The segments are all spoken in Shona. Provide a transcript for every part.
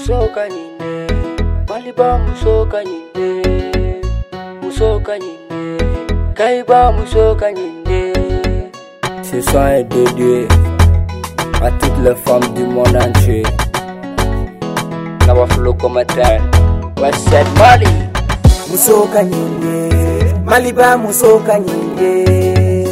Ce son est dédié à toutes les femmes du monde entier. N'abafle commentaire. What's that Mali? Mousso Kanyinde. Maliba Mousso Kanyinde.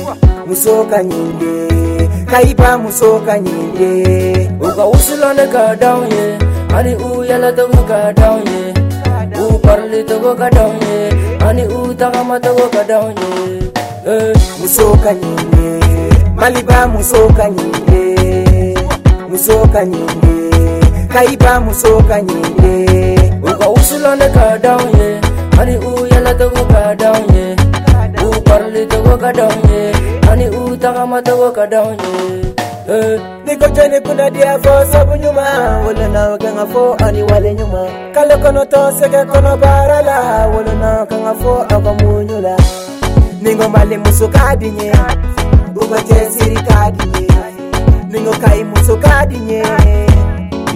Mousso Kanyinde. Kaiba Mousso Kanyinde. Oga Ousulane Kadaouye. Yeah ani u yala togo ka daw ye u parli togo ka daw ye ani u tagama togo ka daw ye eh, muso ka ɲinde maliba muso ka ɲinde muso ka ɲinde kayiba muso ka ɲinde u ka wusulane ka daw ye ani u yala togo ka daw ye u parli togo ka daw ye ani u tagama togo ka daw ye ndikotyeni kuna diafo sabunyuma wolona kanga fo ani wale nyuma kale kono to seke kono barala wolona kanga fo ako munyula ningo mali musu kadinye ukotye siri kadinye ningo kai musu kadinye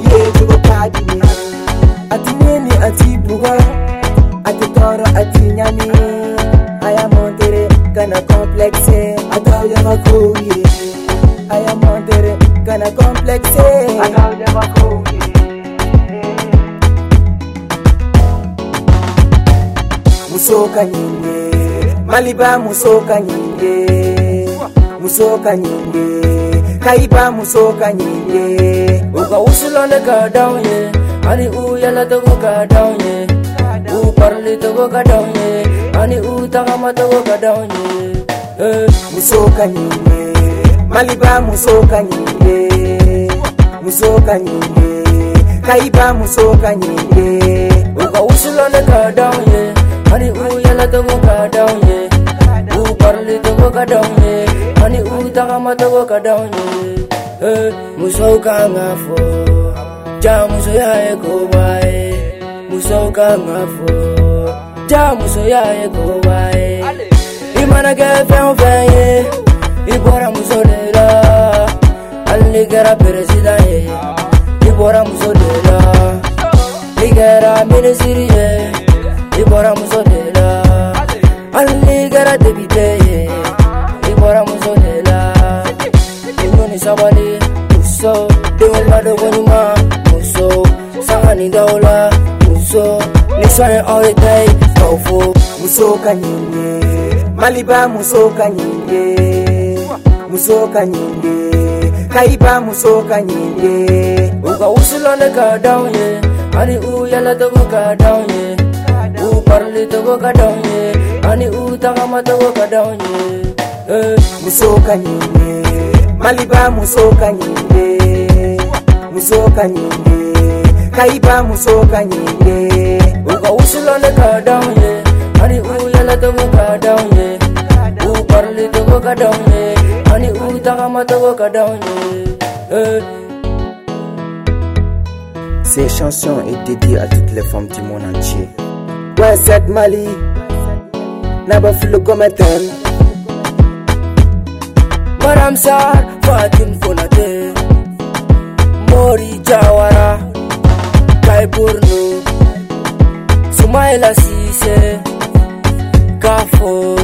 ye tuko kadinye ati nini ati buga ati toro ati nyami aya montere kana komplekse atayo makuye I am wondering, kinda complex eh. I got never cool. Musoka nyinge, maliba musoka nyinge, musoka nyinge, kaiba musoka nyinge. Uka usulone ka down ye, ani uyala togo ka down ye, u parli togo ka down ye, ani u tagama togo ka down ye. Eh. Musoka nyinge. maliba musoka nyinde musoka nyinde kaiba musoka nyinde ukausulone kadauye ani uyalatogo kadauye uparlitogo kadauye ani utakamatogo kadauye e, musoka ngafo ja muso yaye kobaye musoka ngafo ja muso yaye kobaye imanake fɛn fɛn kɛra peresidan ye i bɔra muso de la i kɛra minisiri ye i bɔra muso de la hali n'i kɛra debite ye i bɔra muso de la inu ni sabali muso denw ladogoɲuman muso sanga ni daw la muso ni sɔn ye aw ye ta ye k'aw fo muso ka ɲi ye maliba muso ka ɲi ye muso ka ɲi ye kaipa musoka nyinde ukausilonika daunye ani uyala tokoka daunye uparli tokoka daunye ani utakama tokoka daunye eh, musoka nyinde maliba musoka nyinde musoka nyinde kaipa musoka nyinde ukausilonika daunye ani uyala tokoka daunye uparli tokoka daunye Eh. Ces chansons est dédiée à toutes les femmes du monde entier. cette Mali, na le Gometen. Madame Sar, Fatin Fonate. Mori Jawara, Kaiburno. Soumaïla Sise, Kafo,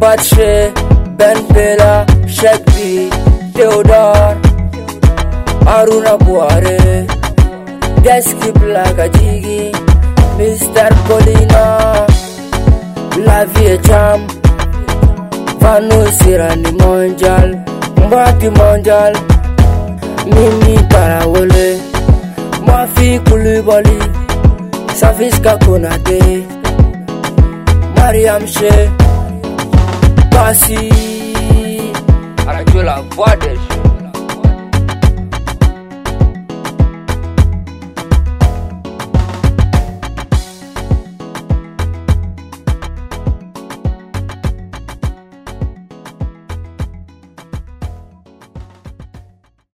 Batche. Ben Benbela, Shakri, Teodor Aruna Boare Deschip Blaga Jigi, Mr. Colina La vie cham Fanu sirani mondial Mbati mondial Mimi Karawole Mafi Kulubali Safis Kakunate Mariam Shea Passy. que La Voix des gens